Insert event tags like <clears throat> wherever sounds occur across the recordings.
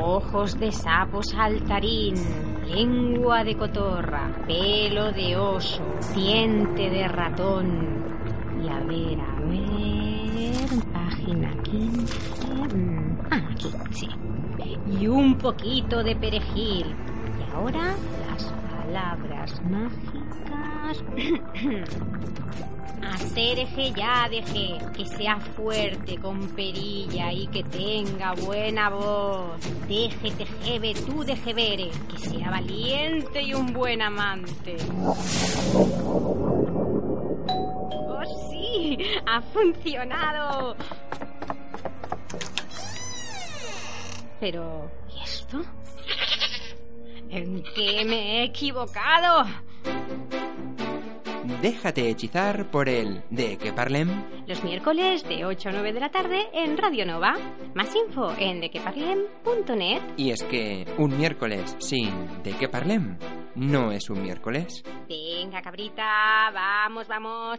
Ojos de sapo saltarín, lengua de cotorra, pelo de oso, diente de ratón. Y a ver, a ver, página 15. mm, Ah, aquí, sí. Y un poquito de perejil. Y ahora las palabras mágicas. <clears throat> Hacer ya deje, que sea fuerte con perilla y que tenga buena voz. Deje tejebe tú deje vere, que sea valiente y un buen amante. ¡Oh sí! ¡Ha funcionado! Pero, ¿y esto? ¿En qué me he equivocado? Déjate hechizar por el de que parlem. Los miércoles de 8 a 9 de la tarde en Radio Nova. Más info en dequeparlem.net. Y es que un miércoles sin de que parlem no es un miércoles. Venga, cabrita, vamos, vamos.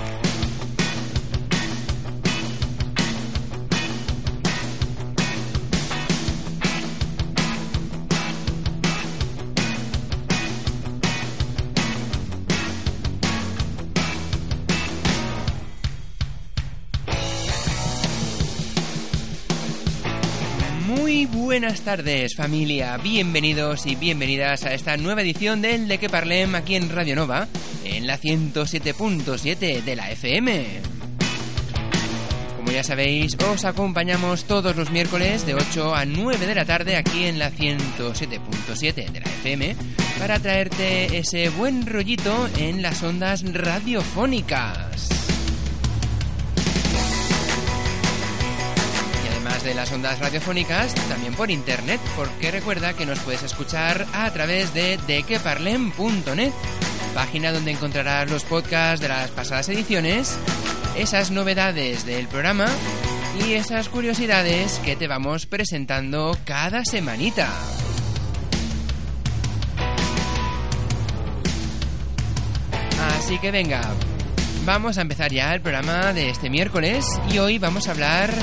Buenas tardes familia, bienvenidos y bienvenidas a esta nueva edición del De que Parlem aquí en Radio Nova, en la 107.7 de la FM. Como ya sabéis, os acompañamos todos los miércoles de 8 a 9 de la tarde aquí en la 107.7 de la FM para traerte ese buen rollito en las ondas radiofónicas. De las ondas radiofónicas, también por internet, porque recuerda que nos puedes escuchar a través de dequeparlem.net, página donde encontrarás los podcasts de las pasadas ediciones, esas novedades del programa y esas curiosidades que te vamos presentando cada semanita. Así que venga, vamos a empezar ya el programa de este miércoles y hoy vamos a hablar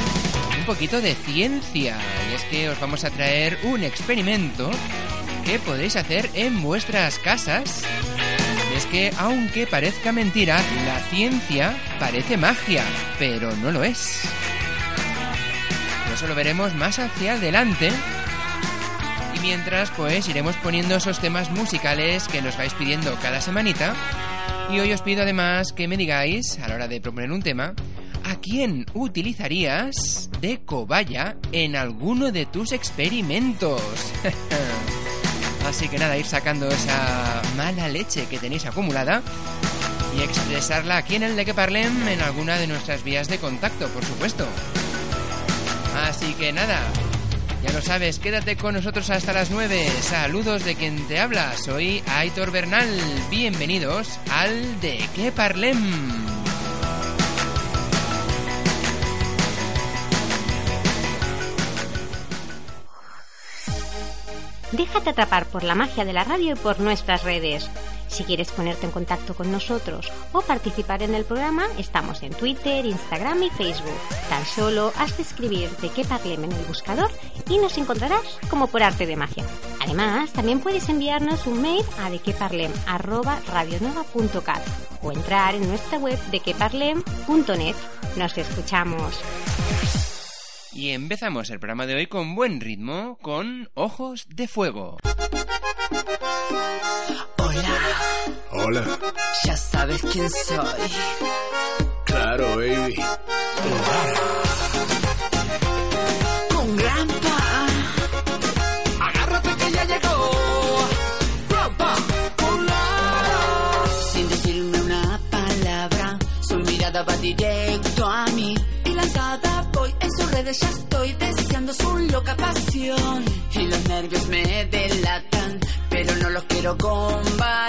poquito de ciencia. Y es que os vamos a traer un experimento que podéis hacer en vuestras casas. Y es que, aunque parezca mentira, la ciencia parece magia, pero no lo es. Eso lo veremos más hacia adelante. Y mientras, pues iremos poniendo esos temas musicales que nos vais pidiendo cada semanita. Y hoy os pido además que me digáis, a la hora de proponer un tema, ¿a quién utilizarías de cobaya en alguno de tus experimentos? <laughs> Así que nada, ir sacando esa mala leche que tenéis acumulada y expresarla aquí en el de que parlem en alguna de nuestras vías de contacto, por supuesto. Así que nada, ya lo sabes, quédate con nosotros hasta las 9. Saludos de quien te habla, soy Aitor Bernal. Bienvenidos al de que parlem. Déjate atrapar por la magia de la radio y por nuestras redes. Si quieres ponerte en contacto con nosotros o participar en el programa, estamos en Twitter, Instagram y Facebook. Tan solo has de escribir de qué parlem en el buscador y nos encontrarás como por arte de magia. Además, también puedes enviarnos un mail a dequeparlem@radionova.cat o entrar en nuestra web dequeparlem.net. Nos escuchamos. Y empezamos el programa de hoy con buen ritmo, con Ojos de Fuego. Hola. Hola. Ya sabes quién soy. Claro, baby. Con gran ya estoy deseando su loca pasión. Y los nervios me delatan, pero no los quiero combatir.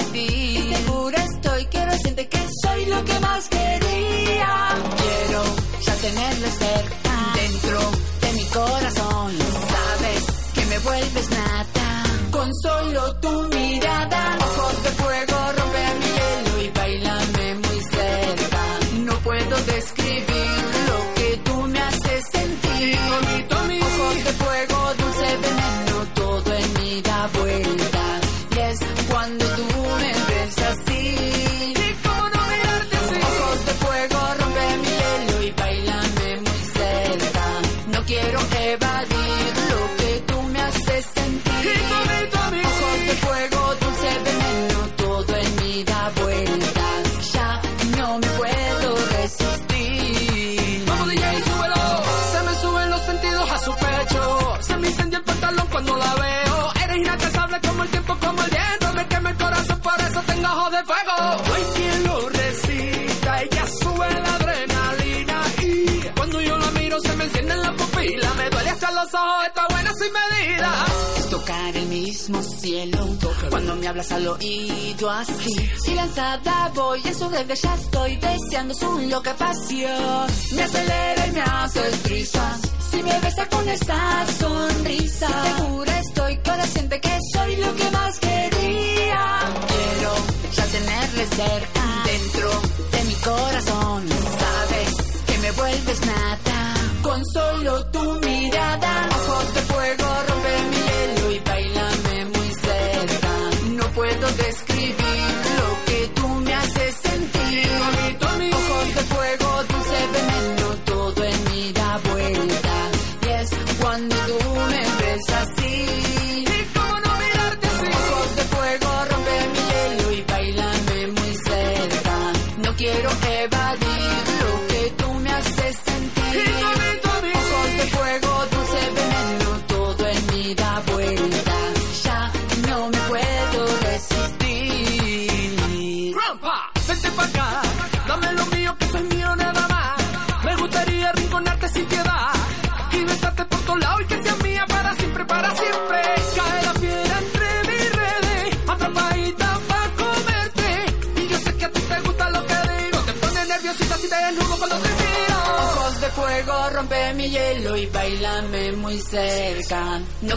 hablas al oído así. Y lanzada voy, en su red ya estoy deseando su loca pasión. Me acelera y me hace trizas. Si me besa con esa sonrisa, segura estoy consciente que soy lo que más quería. Quiero ya tenerle cerca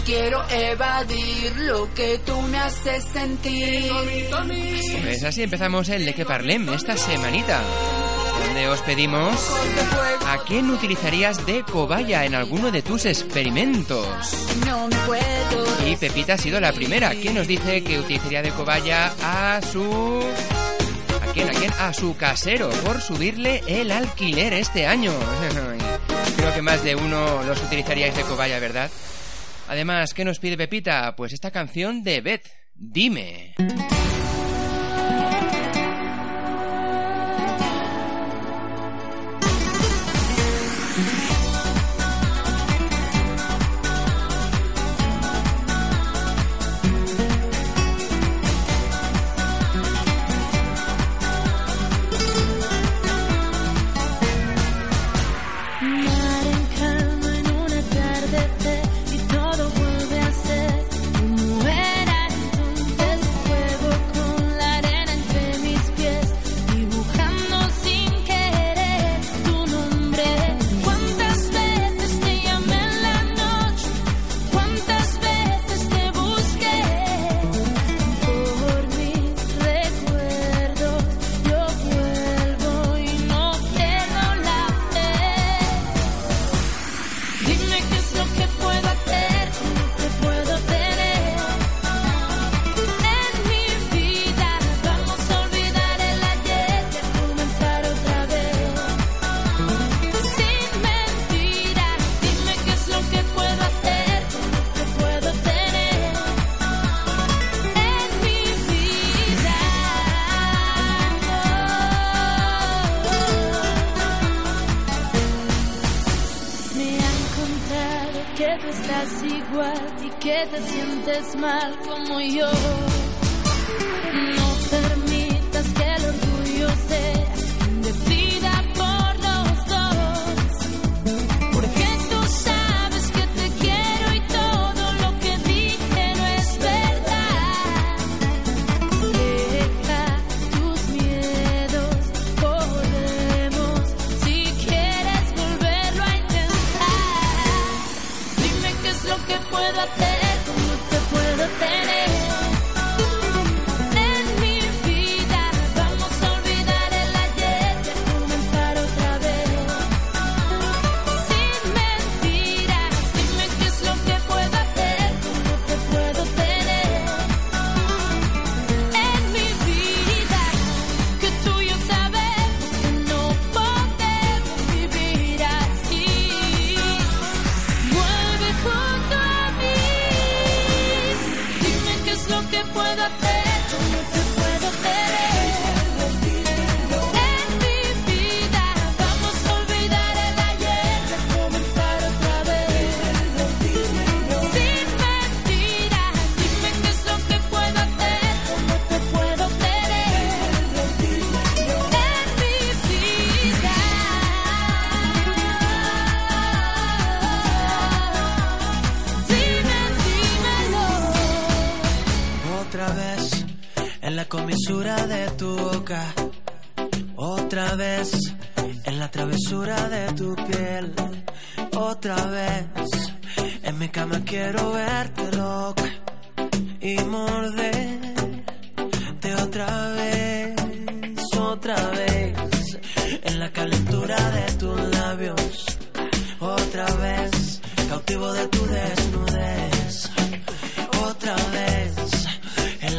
quiero evadir lo que tú me haces sentir. Pues así empezamos el De que Parlem esta semanita. Donde os pedimos a quién utilizarías de cobaya en alguno de tus experimentos. Y Pepita ha sido la primera. ¿Quién nos dice que utilizaría de cobaya a su ¿A quién? ¿A quién? A su casero por subirle el alquiler este año. <laughs> Creo que más de uno los utilizaríais de cobaya, ¿verdad? Además, ¿qué nos pide Pepita? Pues esta canción de Beth, Dime.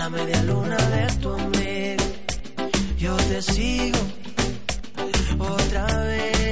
la media luna de tu ombligo. Yo te sigo otra vez.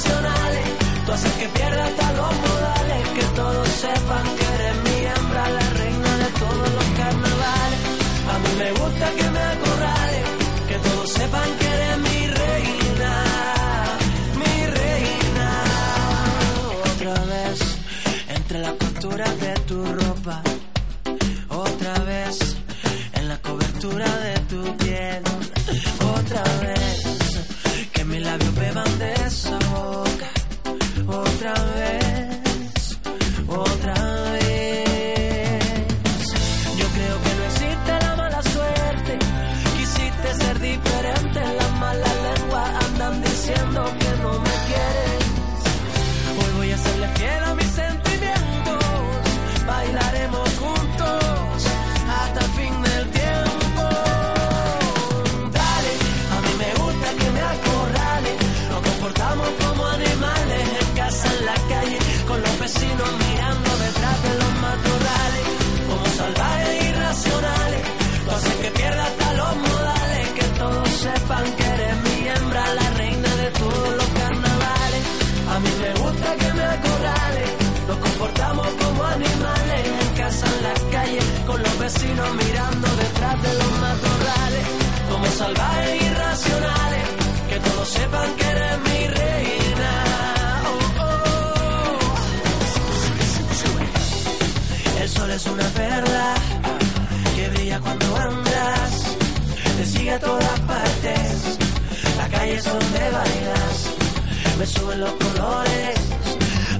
profesionales. Tú haces que pierda hasta los modales, que todos sepan que eres mi hembra, la reina de todos los carnavales. A mí me gusta que me acorrales, que todos sepan que eres mi reina, mi reina. Otra vez, entre las costuras de tu ropa salvaje e irracional. Que todos sepan que eres mi reina. Oh, oh. El sol es una perla que brilla cuando andas. Te sigue a todas partes. La calle es donde bailas. Me suben los colores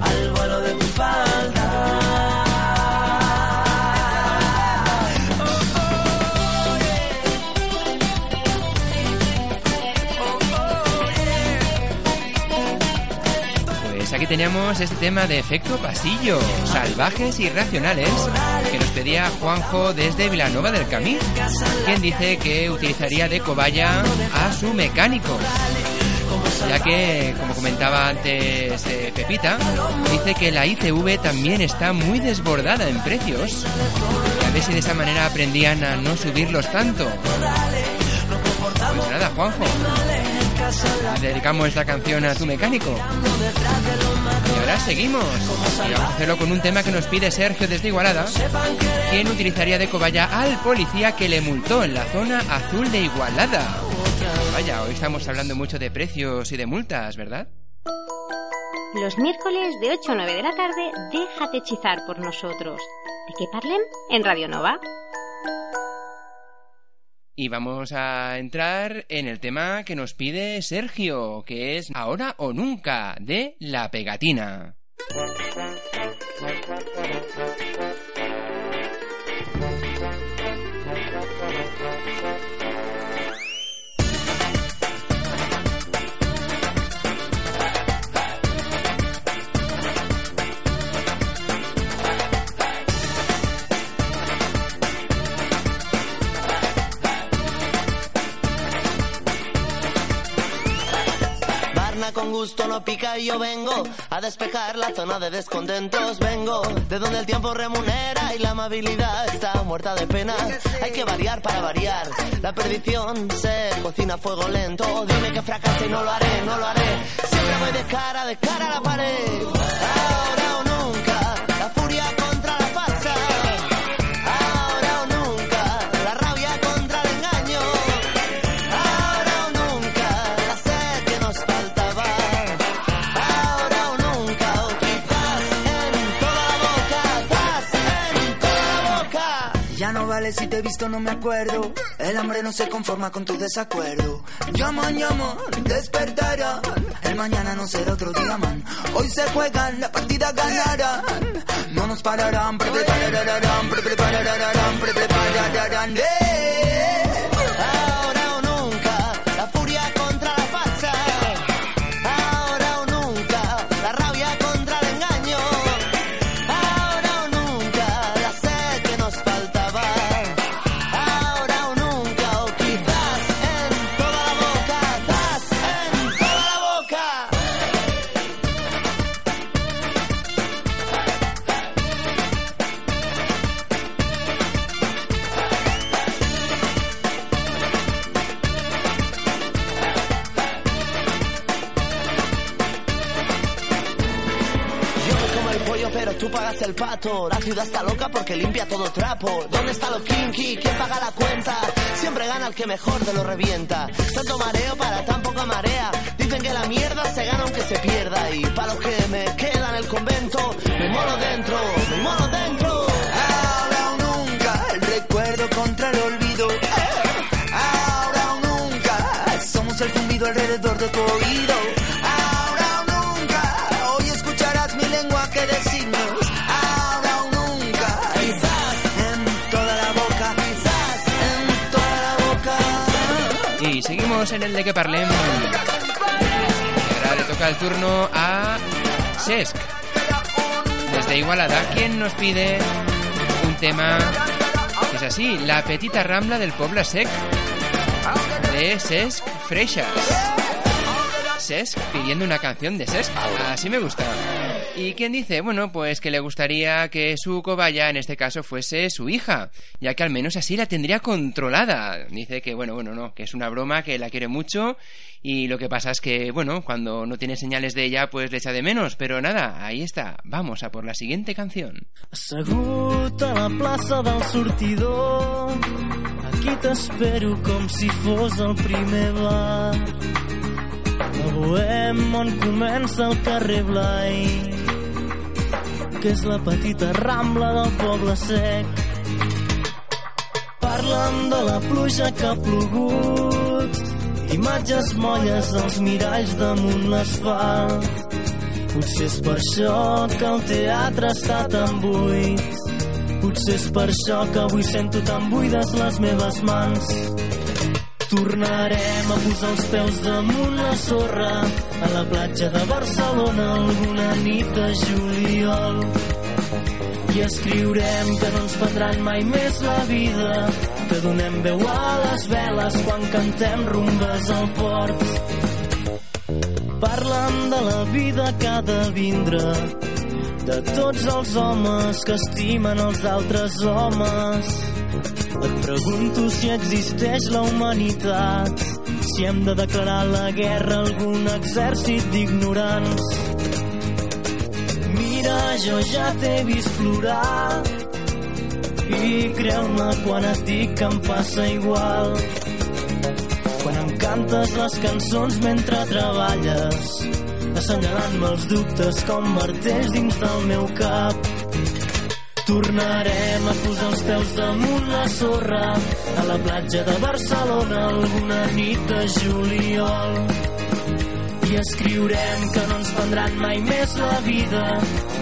al vuelo de tu falda. teníamos este tema de efecto pasillo, salvajes y racionales, que nos pedía Juanjo desde Vilanova del Camí, quien dice que utilizaría de cobaya a su mecánico. Ya que, como comentaba antes eh, Pepita, dice que la ICV también está muy desbordada en precios. A ver si de esa manera aprendían a no subirlos tanto. Pues nada, Juanjo. Dedicamos esta canción a tu mecánico. Ahora seguimos. Y vamos a hacerlo con un tema que nos pide Sergio desde Igualada, quien utilizaría de cobaya al policía que le multó en la zona azul de Igualada. Vaya, hoy estamos hablando mucho de precios y de multas, ¿verdad? Los miércoles de 8 a 9 de la tarde, déjate hechizar por nosotros. ¿De qué parlem? En Radio Nova. Y vamos a entrar en el tema que nos pide Sergio, que es Ahora o Nunca, de La Pegatina. Gusto no pica y yo vengo a despejar la zona de descontentos. Vengo de donde el tiempo remunera y la amabilidad está muerta de pena. Hay que variar para variar. La perdición se cocina a fuego lento. Dime que fracasa y no lo haré, no lo haré. Siempre voy de cara, de cara a la pared. Ahora Si te he visto, no me acuerdo. El hambre no se conforma con tu desacuerdo. Llaman, llaman, despertarán. El mañana no será otro día, man. Hoy se juegan, la partida ganarán. No nos pararán, pre prepararán, pre prepararán, pre. La ciudad está loca porque limpia todo trapo. ¿Dónde está lo kinky? ¿Quién paga la cuenta? Siempre gana el que mejor te lo revienta. Tanto mareo para tan poca marea. Dicen que la mierda se gana aunque se pierda. Y para los que me quedan el convento, me moro dentro, me moro dentro. Ahora o nunca, el recuerdo contra el olvido. Ahora o nunca, somos el zumbido alrededor de tu oído. En el de que parlem. Ahora le toca el turno a Sesc. Desde Igualada, quien nos pide un tema que es así, La petita rambla del Pobla Sec de Sesc Freixas. Sesc pidiendo una canción de Sesc. Así me gusta. ¿Y quién dice? Bueno, pues que le gustaría que su cobaya, en este caso, fuese su hija, ya que al menos así la tendría controlada. Dice que, bueno, bueno, no, que es una broma, que la quiere mucho, y lo que pasa es que, bueno, cuando no tiene señales de ella, pues le echa de menos, pero nada, ahí está, vamos a por la siguiente canción. A la plaça del sortidor Aquí t'espero com si fos el primer bar A Bohem on comença el que és la petita rambla del poble sec Parla'm de la pluja que ha plogut imatges molles als miralls damunt l'asfalt Potser és per això que el teatre està tan buit. Potser és per això que avui sento tan buides les meves mans. Tornarem a posar els peus damunt la sorra a la platja de Barcelona alguna nit de juliol. I escriurem que no ens prendran mai més la vida, que donem veu a les veles quan cantem rumbes al port. Parlen de la vida que ha de vindre, de tots els homes que estimen els altres homes. Et pregunto si existeix la humanitat, si hem de declarar la guerra a algun exèrcit d'ignorants. Mira, jo ja t'he vist plorar i creu-me quan et dic que em passa igual. Quan em cantes les cançons mentre treballes, assenyalant-me els dubtes com martells dins del meu cap. Tornarem a posar els peus damunt la sorra a la platja de Barcelona alguna nit de juliol. I escriurem que no ens prendran mai més la vida,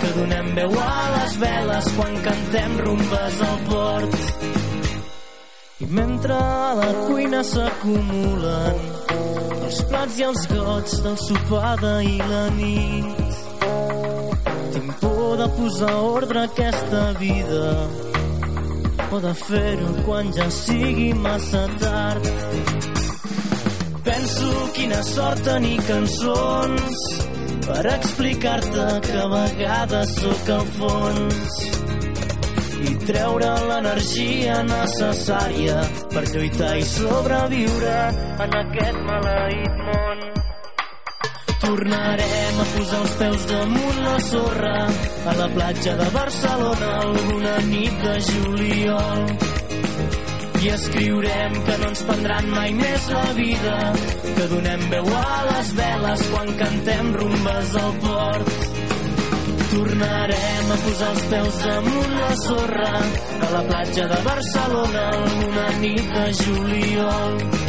que donem veu a les veles quan cantem rumbes al port. I mentre a la cuina s'acumulen els plats i els gots del sopar d'ahir la nit, tinc posar ordre a aquesta vida o de fer-ho quan ja sigui massa tard. Penso quina sort tenir cançons per explicar-te que a vegades sóc al fons i treure l'energia necessària per lluitar i sobreviure en aquest maleït món. Tornarem a posar els peus damunt la sorra a la platja de Barcelona alguna nit de juliol. I escriurem que no ens prendran mai més la vida, que donem veu a les veles quan cantem rumbes al port. Tornarem a posar els peus damunt la sorra a la platja de Barcelona alguna nit de juliol.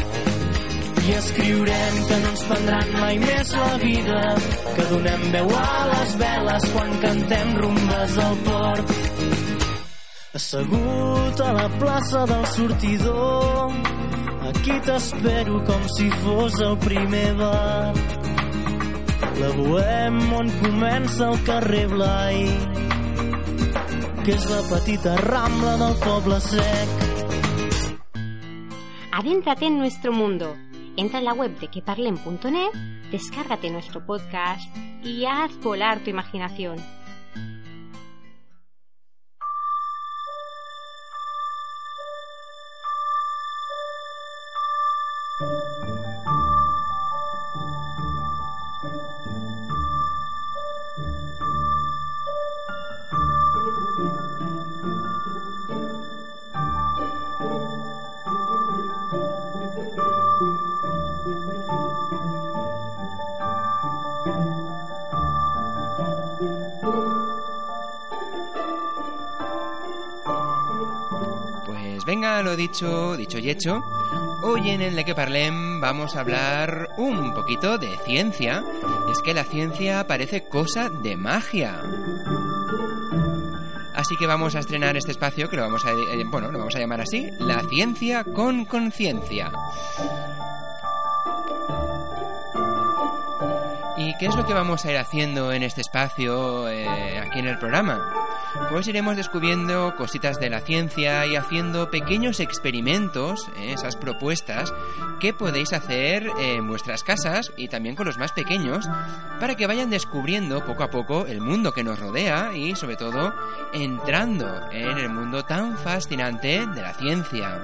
I escriurem que no ens prendran mai més la vida, que donem veu a les veles quan cantem rumbes al port. Assegut a la plaça del sortidor, aquí t'espero com si fos el primer bar. La Bohem on comença el carrer Blai, que és la petita rambla del poble sec. Adéntrate en nuestro mundo. Entra en la web de queparlen.net, descárgate nuestro podcast y haz volar tu imaginación. Dicho, dicho y hecho. Hoy en el que parlem vamos a hablar un poquito de ciencia. Es que la ciencia parece cosa de magia. Así que vamos a estrenar este espacio que lo vamos a, eh, bueno, lo vamos a llamar así, la ciencia con conciencia. ¿Y qué es lo que vamos a ir haciendo en este espacio, eh, aquí en el programa? Pues iremos descubriendo cositas de la ciencia y haciendo pequeños experimentos, eh, esas propuestas que podéis hacer en vuestras casas y también con los más pequeños para que vayan descubriendo poco a poco el mundo que nos rodea y sobre todo entrando en el mundo tan fascinante de la ciencia.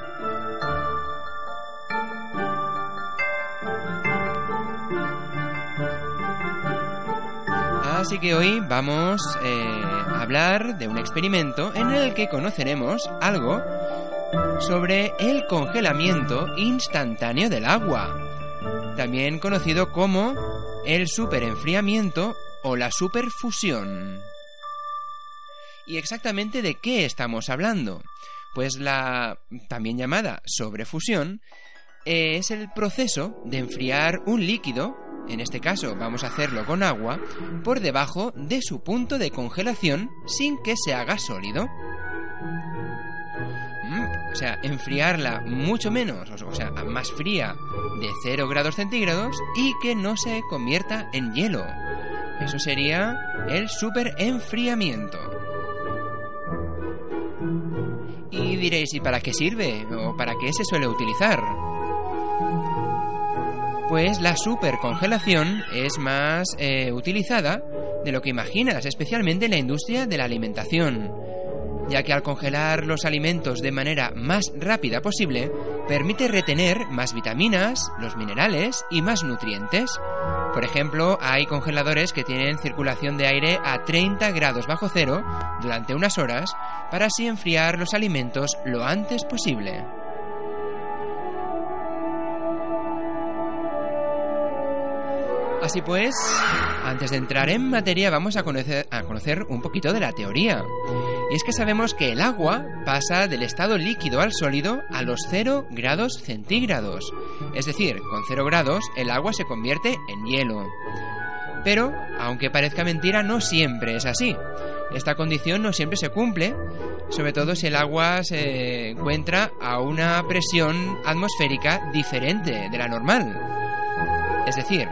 Así que hoy vamos eh, hablar de un experimento en el que conoceremos algo sobre el congelamiento instantáneo del agua, también conocido como el superenfriamiento o la superfusión. ¿Y exactamente de qué estamos hablando? Pues la también llamada sobrefusión es el proceso de enfriar un líquido, en este caso vamos a hacerlo con agua, por debajo de su punto de congelación sin que se haga sólido. Mm, O sea, enfriarla mucho menos, o sea, más fría de 0 grados centígrados y que no se convierta en hielo. Eso sería el superenfriamiento. Y diréis, ¿y para qué sirve? ¿O para qué se suele utilizar? Pues la supercongelación es más eh, utilizada de lo que imaginas, especialmente en la industria de la alimentación, ya que al congelar los alimentos de manera más rápida posible, permite retener más vitaminas, los minerales y más nutrientes. Por ejemplo, hay congeladores que tienen circulación de aire a 30 grados bajo cero durante unas horas para así enfriar los alimentos lo antes posible. Así pues, antes de entrar en materia vamos a conocer, un poquito de la teoría. Y es que sabemos que el agua pasa del estado líquido al sólido a los 0 grados centígrados. Es decir, con 0 grados el agua se convierte en hielo. Pero, aunque parezca mentira, no siempre es así. Esta condición no siempre se cumple, sobre todo si el agua se encuentra a una presión atmosférica diferente de la normal. Es decir,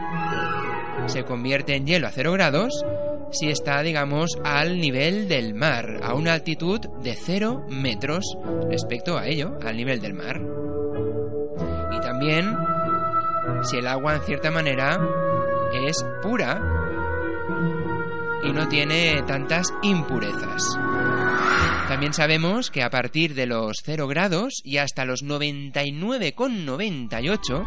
se convierte en hielo a 0 grados si está, digamos, al nivel del mar, a una altitud de 0 metros respecto a ello, al nivel del mar. Y también si el agua, en cierta manera, es pura y no tiene tantas impurezas. También sabemos que a partir de los 0 grados y hasta los 99,98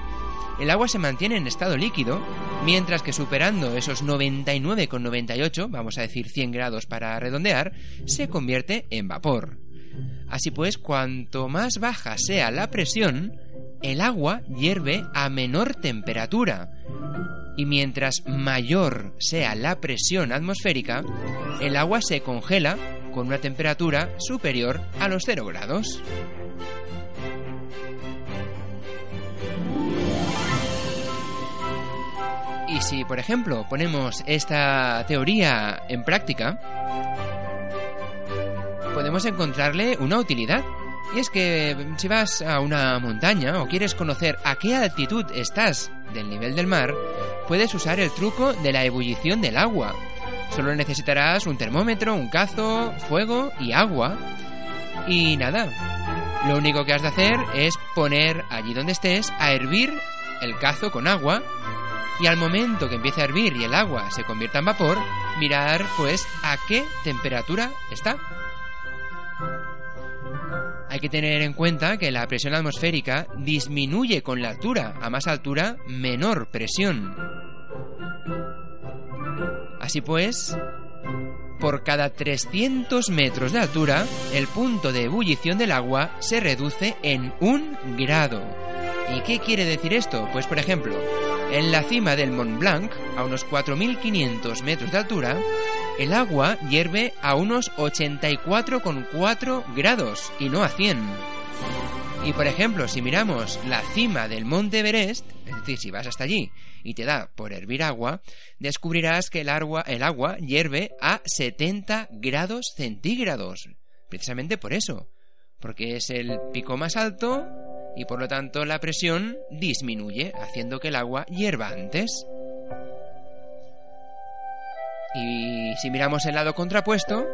el agua se mantiene en estado líquido, mientras que superando esos 99,98, vamos a decir 100 grados para redondear, se convierte en vapor. Así pues, cuanto más baja sea la presión, el agua hierve a menor temperatura. Y mientras mayor sea la presión atmosférica, el agua se congela con una temperatura superior a los 0 grados. Y si, por ejemplo, ponemos esta teoría en práctica, podemos encontrarle una utilidad. Y es que si vas a una montaña o quieres conocer a qué altitud estás del nivel del mar, puedes usar el truco de la ebullición del agua. Solo necesitarás un termómetro, un cazo, fuego y agua. Y nada, lo único que has de hacer es poner allí donde estés a hervir el cazo con agua y al momento que empiece a hervir y el agua se convierta en vapor, mirar pues a qué temperatura está. Hay que tener en cuenta que la presión atmosférica disminuye con la altura, a más altura, menor presión. Así pues, por cada 300 metros de altura, el punto de ebullición del agua se reduce en un grado. ¿Y qué quiere decir esto? Pues por ejemplo, en la cima del Mont Blanc, a unos 4.500 metros de altura, el agua hierve a unos 84,4 grados y no a 100. Y por ejemplo, si miramos la cima del Monte Everest, es decir, si vas hasta allí y te da por hervir agua, descubrirás que el agua, el agua hierve a 70 grados centígrados. Precisamente por eso, porque es el pico más alto y por lo tanto la presión disminuye, haciendo que el agua hierva antes. Y si miramos el lado contrapuesto,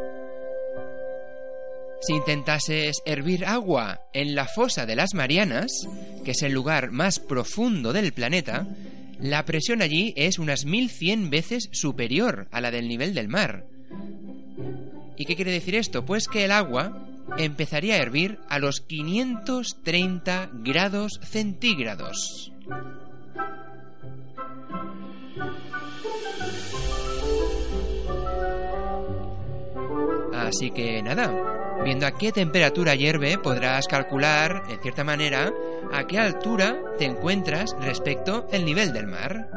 si intentases hervir agua en la fosa de las Marianas, que es el lugar más profundo del planeta, la presión allí es unas 1100 veces superior a la del nivel del mar. ¿Y qué quiere decir esto? Pues que el agua empezaría a hervir a los 530 grados centígrados. Así que nada, viendo a qué temperatura hierve podrás calcular, en cierta manera, a qué altura te encuentras respecto al nivel del mar.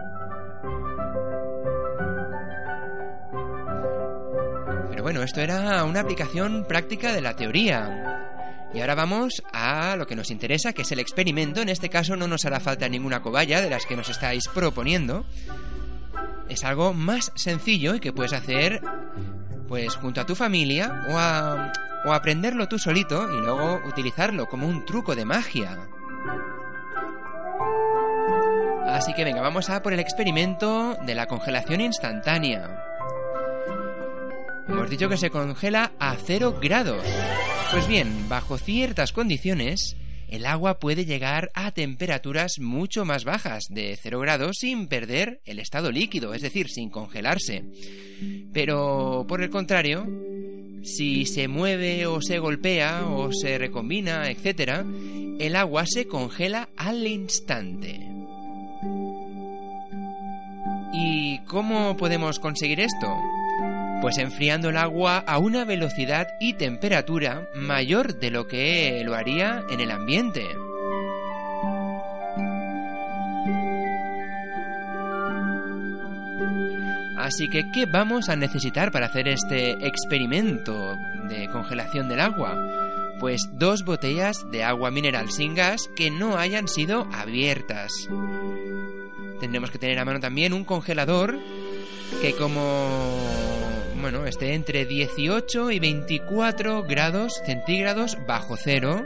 Bueno, esto era una aplicación práctica de la teoría. Y ahora vamos a lo que nos interesa, que es el experimento. En este caso no nos hará falta ninguna cobaya de las que nos estáis proponiendo. Es algo más sencillo y que puedes hacer pues junto a tu familia o, a, o aprenderlo tú solito y luego utilizarlo como un truco de magia. Así que venga, vamos a por el experimento de la congelación instantánea. Hemos dicho que se congela a 0 grados. Pues bien, bajo ciertas condiciones, el agua puede llegar a temperaturas mucho más bajas, de 0 grados, sin perder el estado líquido, es decir, sin congelarse. Pero, por el contrario, si se mueve o se golpea o se recombina, etc., el agua se congela al instante. ¿Y cómo podemos conseguir esto? Pues enfriando el agua a una velocidad y temperatura mayor de lo que lo haría en el ambiente. Así que, ¿qué vamos a necesitar para hacer este experimento de congelación del agua? Pues dos botellas de agua mineral sin gas que no hayan sido abiertas. Tendremos que tener a mano también un congelador que como bueno, esté entre 18 y 24 grados centígrados bajo cero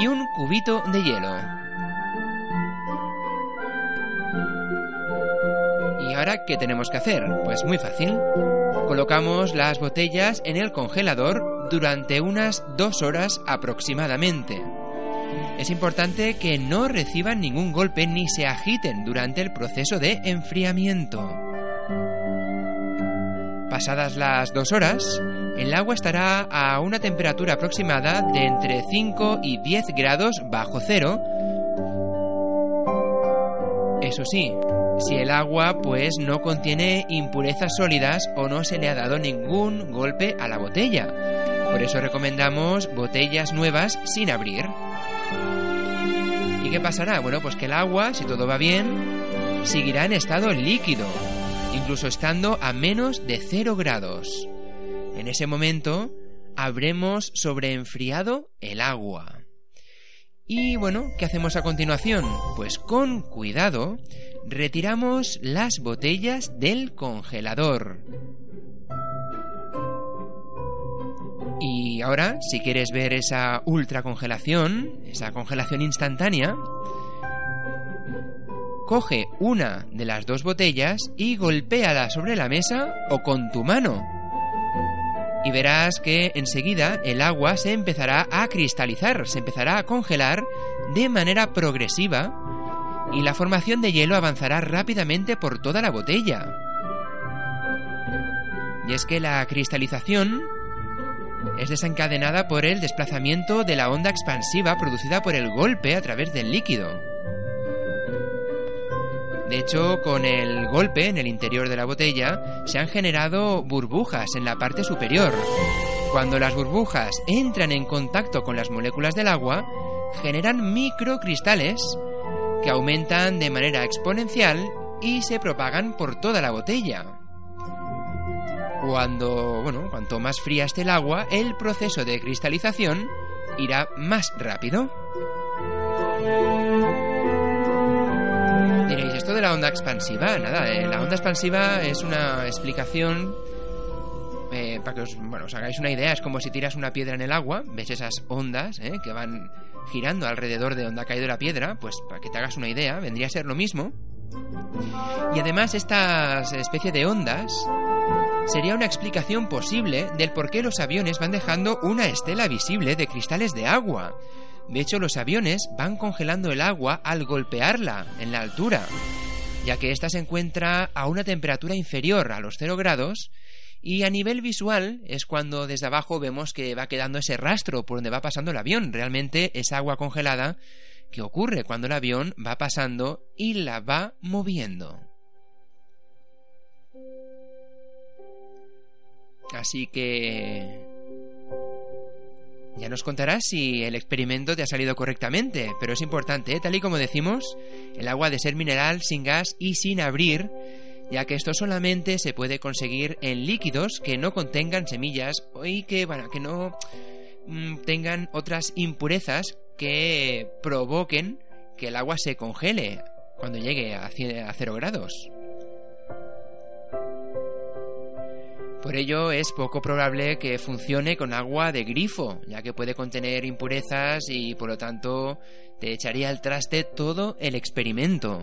y un cubito de hielo. ¿Y ahora qué tenemos que hacer? Pues muy fácil. Colocamos las botellas en el congelador durante unas dos horas aproximadamente. Es importante que no reciban ningún golpe ni se agiten durante el proceso de enfriamiento. Pasadas las dos horas, el agua estará a una temperatura aproximada de entre 5 y 10 grados bajo cero. Eso sí, si el agua pues no contiene impurezas sólidas o no se le ha dado ningún golpe a la botella. Por eso recomendamos botellas nuevas sin abrir. ¿Y qué pasará? Bueno, pues que el agua, si todo va bien, seguirá en estado líquido, incluso estando a menos de 0 grados. En ese momento habremos sobreenfriado el agua. Y bueno, ¿qué hacemos a continuación? Pues con cuidado retiramos las botellas del congelador. Y ahora, si quieres ver esa ultracongelación, esa congelación instantánea, coge una de las dos botellas y golpéala sobre la mesa o con tu mano. Y verás que enseguida el agua se empezará a cristalizar, se empezará a congelar de manera progresiva y la formación de hielo avanzará rápidamente por toda la botella. Y es que la cristalización es desencadenada por el desplazamiento de la onda expansiva producida por el golpe a través del líquido. De hecho, con el golpe en el interior de la botella se han generado burbujas en la parte superior. Cuando las burbujas entran en contacto con las moléculas del agua, generan microcristales que aumentan de manera exponencial y se propagan por toda la botella. Cuando, bueno, cuanto más fría esté el agua, el proceso de cristalización irá más rápido. Esto de la onda expansiva, nada, eh, la onda expansiva es una explicación eh, para que os, bueno, os hagáis una idea, es como si tiras una piedra en el agua, ves esas ondas eh, que van girando alrededor de donde ha caído la piedra, pues para que te hagas una idea, vendría a ser lo mismo. Y además estas especie de ondas sería una explicación posible del por qué los aviones van dejando una estela visible de cristales de agua. De hecho, los aviones van congelando el agua al golpearla en la altura, ya que ésta se encuentra a una temperatura inferior a los 0 grados y a nivel visual es cuando desde abajo vemos que va quedando ese rastro por donde va pasando el avión. Realmente es agua congelada que ocurre cuando el avión va pasando y la va moviendo. Así que... Ya nos contarás si el experimento te ha salido correctamente, pero es importante, ¿eh? tal y como decimos, el agua de ser mineral sin gas y sin abrir, ya que esto solamente se puede conseguir en líquidos que no contengan semillas y que, bueno, que no mm, tengan otras impurezas que provoquen que el agua se congele cuando llegue a 0 grados. Por ello es poco probable que funcione con agua de grifo, ya que puede contener impurezas y por lo tanto te echaría al traste todo el experimento.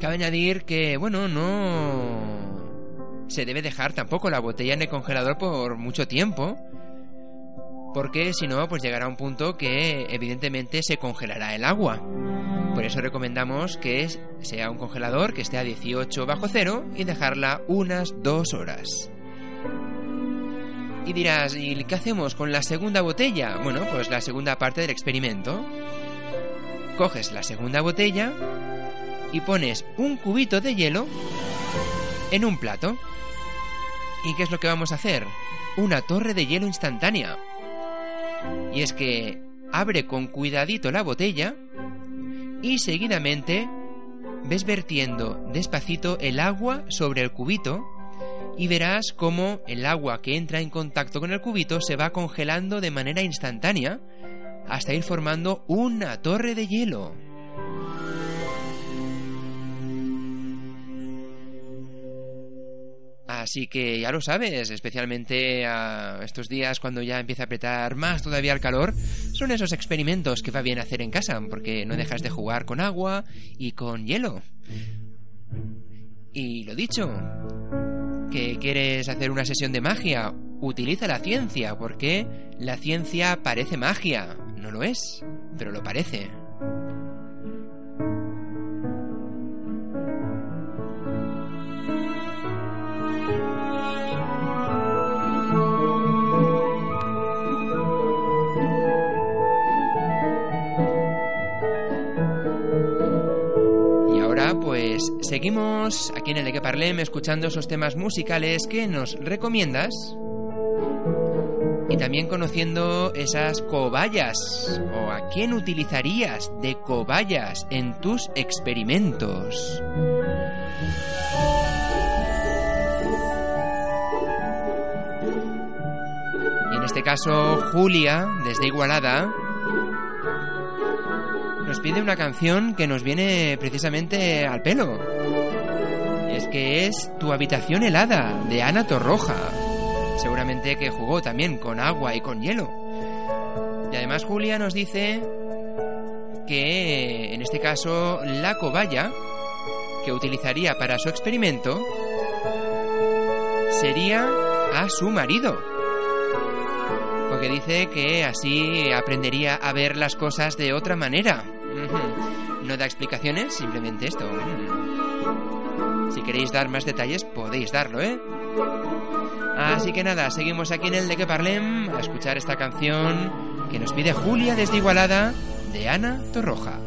Cabe añadir que, bueno, no se debe dejar tampoco la botella en el congelador por mucho tiempo, porque si no, pues llegará un punto que evidentemente se congelará el agua. Por eso recomendamos que sea un congelador que esté a 18 bajo cero y dejarla unas dos horas. Y dirás, ¿y qué hacemos con la segunda botella? Bueno, pues la segunda parte del experimento. Coges la segunda botella y pones un cubito de hielo en un plato. ¿Y qué es lo que vamos a hacer? Una torre de hielo instantánea. Y es que abre con cuidadito la botella y seguidamente ves vertiendo despacito el agua sobre el cubito y verás cómo el agua que entra en contacto con el cubito se va congelando de manera instantánea hasta ir formando una torre de hielo. Así que ya lo sabes, especialmente a estos días cuando ya empieza a apretar más todavía el calor, son esos experimentos que va bien hacer en casa, porque no dejas de jugar con agua y con hielo. Y lo dicho, que quieres hacer una sesión de magia, utiliza la ciencia, porque la ciencia parece magia, no lo es, pero lo parece. Pues seguimos aquí en el que Parlem escuchando esos temas musicales que nos recomiendas y también conociendo esas cobayas o a quién utilizarías de cobayas en tus experimentos. Y en este caso Julia, desde Igualada, nos pide una canción que nos viene precisamente al pelo. Y es que es Tu habitación helada, de Ana Torroja. Seguramente que jugó también con agua y con hielo. Y además Julia nos dice que en este caso la cobaya que utilizaría para su experimento sería a su marido. Porque dice que así aprendería a ver las cosas de otra manera. No da explicaciones, simplemente esto. Si queréis dar más detalles, podéis darlo, ¿eh? Así que nada, seguimos aquí en el de que parlem a escuchar esta canción que nos pide Julia desde Igualada de Ana Torroja.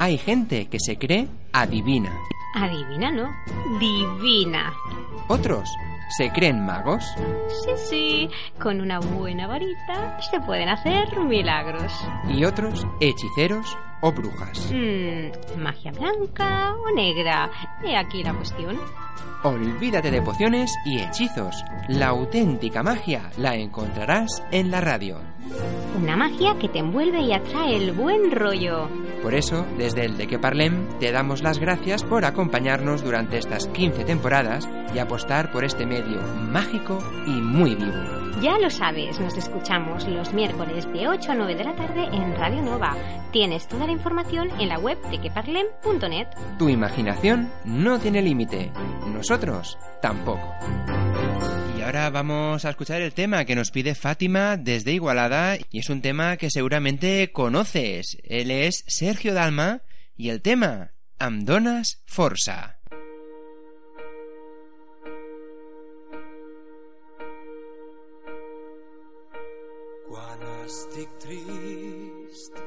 Hay gente que se cree adivina. Adivina, ¿no? Divina. Otros se creen magos. Sí, sí, con una buena varita se pueden hacer milagros. Y otros hechiceros o brujas. Mm, magia blanca o negra. He aquí la cuestión. Olvídate de pociones y hechizos. La auténtica magia la encontrarás en la radio. Una magia que te envuelve y atrae el buen rollo. Por eso, desde el de que parlem, te damos las gracias por acompañarnos durante estas 15 temporadas y apostar por este medio mágico y muy vivo. Ya lo sabes, nos escuchamos los miércoles de 8 a 9 de la tarde en Radio Nova. Tienes toda la información en la web de queparlem.net. Tu imaginación no tiene límite. Nosotros tampoco. Y ahora vamos a escuchar el tema que nos pide Fátima desde Igualada y es un tema que seguramente conoces. Él es Sergio Dalma y el tema Amdonas Forza. Quan estic trist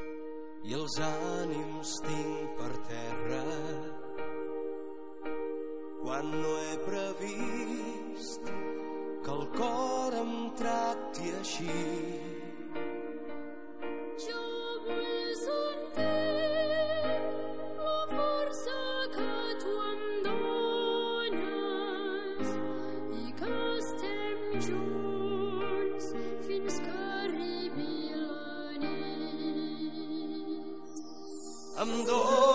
i els ànims tinc per terra, quan he previst cor em tracti així. Jo vull sentir la força que tu em dones i que estem junts fins que arribi la nit. Em dones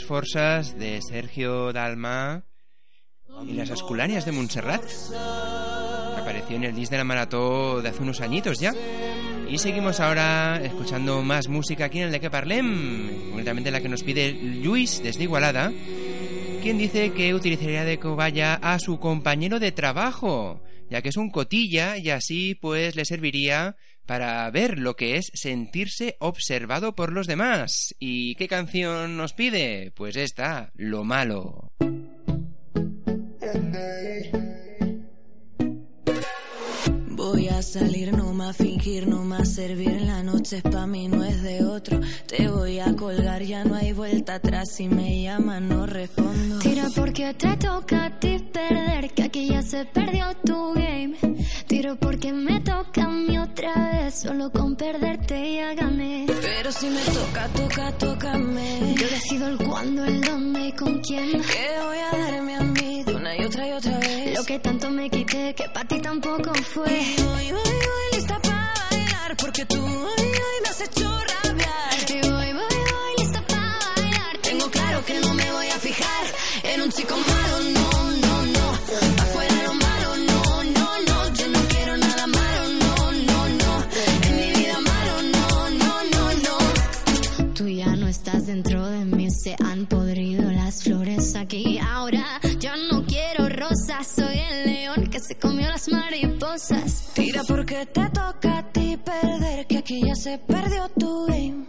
Forsas de Sergio Dalma y las Esculanias de Montserrat. Apareció en el disc de la marató de hace unos añitos ya. Y seguimos ahora escuchando más música aquí en el de que parlem, concretamente la que nos pide Luis desde Igualada, quien dice que utilizaría de cobaya a su compañero de trabajo, ya que es un cotilla y así pues le serviría para ver lo que es sentirse observado por los demás. ¿Y qué canción nos pide? Pues esta, Lo malo. Voy a salir, no más fingir, no más servir. La noche es pa' mí, no es de otro. Te voy a colgar, ya no hay vuelta atrás. Si me llaman, no respondo. Tira porque te toca a ti perder, que aquí ya se perdió tu game. Tiro porque me toca a mí otra vez, solo con perderte ya gané. Pero si me toca, toca, tócame. Yo decido el cuándo, el dónde y con quién. Que voy a darme a mí de una y otra y otra vez. Lo que tanto me quité, que para ti tampoco fue. Y voy, voy, voy, lista para bailar, porque tú hoy, hoy me has hecho rabiar. Y voy, voy, voy, lista para bailar. Tengo claro que no me voy a fijar en un chico malo, se han podrido las flores aquí. Ahora yo no quiero rosas, soy el león que se comió las mariposas. Tira porque te toca a ti perder, que aquí ya se perdió tu game.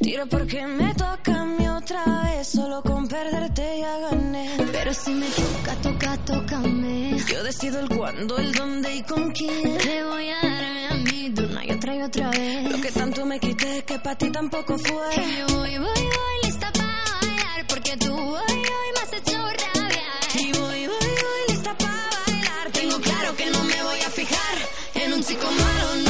Tira porque me toca a mí otra vez, solo con perderte ya gané. Pero si me toca, toca, tócame. Yo decido el cuándo, el dónde y con quién. Te voy a darme a mí de una y otra y otra vez. Lo que tanto me quité que para ti tampoco fue. Y yo voy, voy, voy, porque tú hoy, hoy me has hecho rabiar. Y voy, voy, voy, lista para bailar. Tengo claro que no me voy a fijar en un chico malo, no,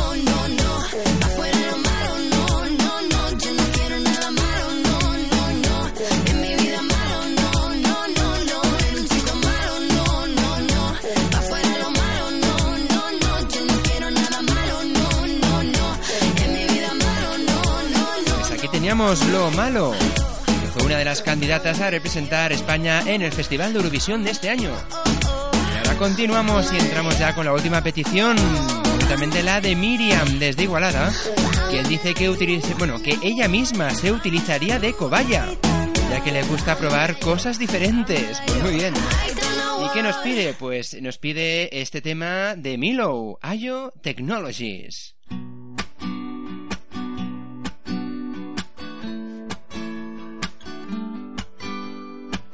Lo Malo, que fue una de las candidatas a representar España en el Festival de Eurovisión de este año. Y ahora continuamos y entramos ya con la última petición, concretamente la de Miriam desde Igualada, quien dice que utilice, bueno, que ella misma se utilizaría de cobaya, ya que le gusta probar cosas diferentes. Pues muy bien. ¿Y qué nos pide? Pues nos pide este tema de Milo, Ayo Technologies.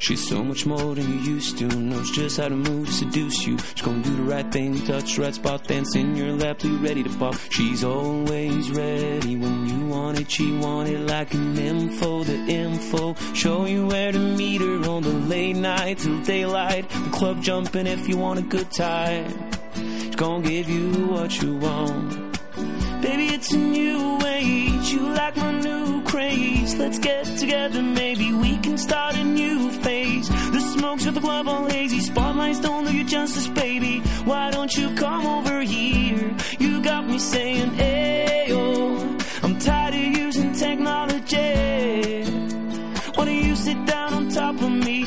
She's so much more than you used to. Knows just how to move to seduce you. She's gonna do the right thing, touch the right spot, dance in your lap you're ready to pop. She's always ready when you want it. She want it like an info, the info. Show you where to meet her on the late night till daylight. The club jumping if you want a good time. She's gonna give you what you want. Baby, it's a new age. You like my new craze. Let's get together, maybe we can start a new phase. The smokes at the club all hazy. Spotlights don't do you justice, baby. Why don't you come over here? You got me saying, Ayo. I'm tired of using technology. Why don't you sit down on top of me?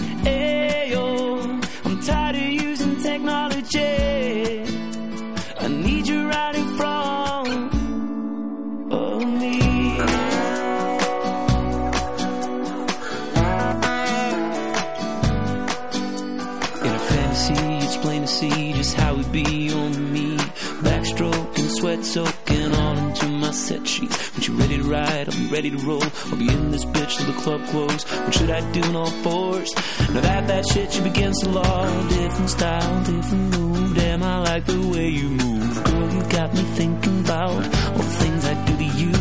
Soaking all into my set sheets. When you ready to ride, be ready to roll. I'll be in this bitch till the club close. What should I do in all fours? Now that that shit you begin to law. Different style, different rules. damn, I like the way you move. Girl, you got me thinking about all the things I do to you.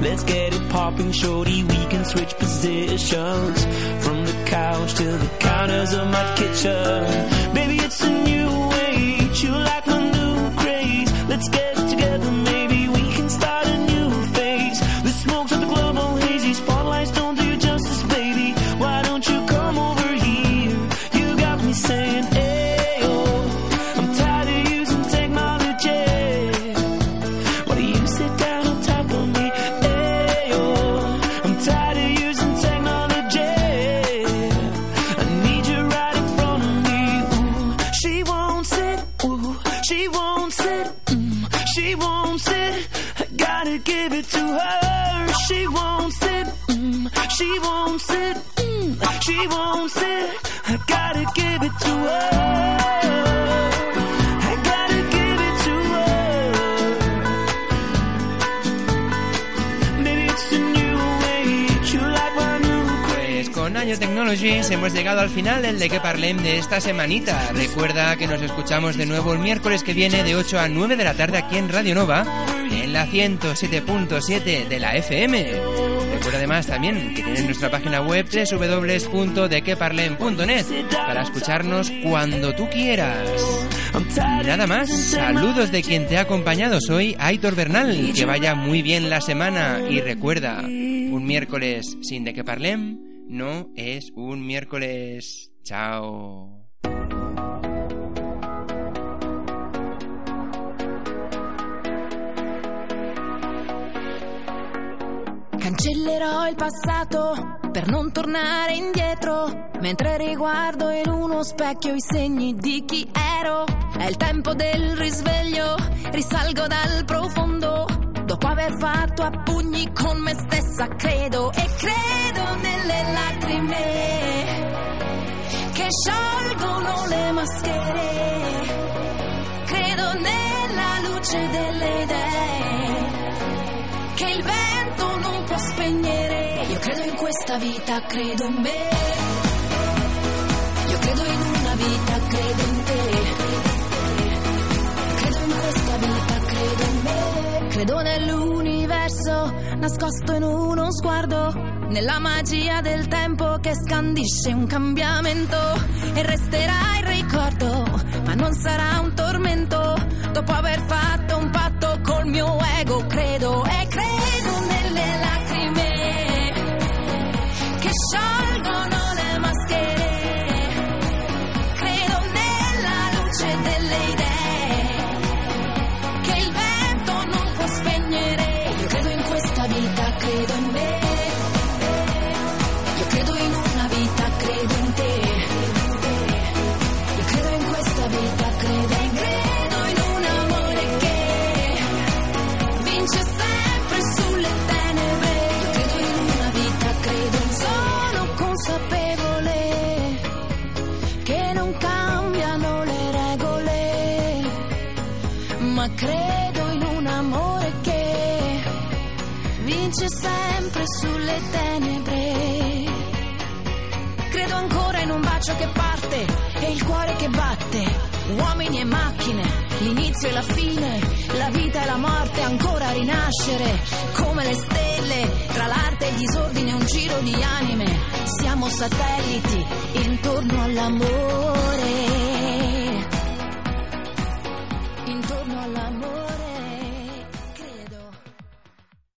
Let's get it popping, shorty. We can switch positions from the couch to the counters of my kitchen. Baby, it's a new age. You like my new craze. Let's get Technologies hemos llegado al final del de que parlem de esta semanita. Recuerda que nos escuchamos de nuevo el miércoles que viene de 8 a 9 de la tarde aquí en Radio Nova, en la 107.7 de la FM. Recuerda además también que tienes nuestra página web www.dequeparlem.net para escucharnos cuando tú quieras. Nada más, saludos de quien te ha acompañado. Soy Aitor Bernal. Que vaya muy bien la semana y recuerda, un miércoles sin de que parlem no es un miércoles. Chao. Cancellerò il passato per non tornare indietro, mentre riguardo in uno specchio i segni di chi ero. È il tempo del risveglio, risalgo dal profondo, dopo aver fatto a pugni con me stessa, credo e credo nelle lacrime che sciolgono le maschere. Credo nella luce delle idee che il vento non può spegnere. Io credo in questa vita, credo in me. Io credo in una vita, credo in te. Credo nell'universo nascosto in uno sguardo. Nella magia del tempo che scandisce un cambiamento e resterà il ricordo, ma non sarà un tormento. Dopo aver fatto un patto col mio ego, credo e credo il cuore che batte. Uomini e macchine, l'inizio e la fine, la vita e la morte, ancora rinascere, come le stelle, tra l'arte e il disordine un giro di anime. Siamo satelliti intorno all'amore.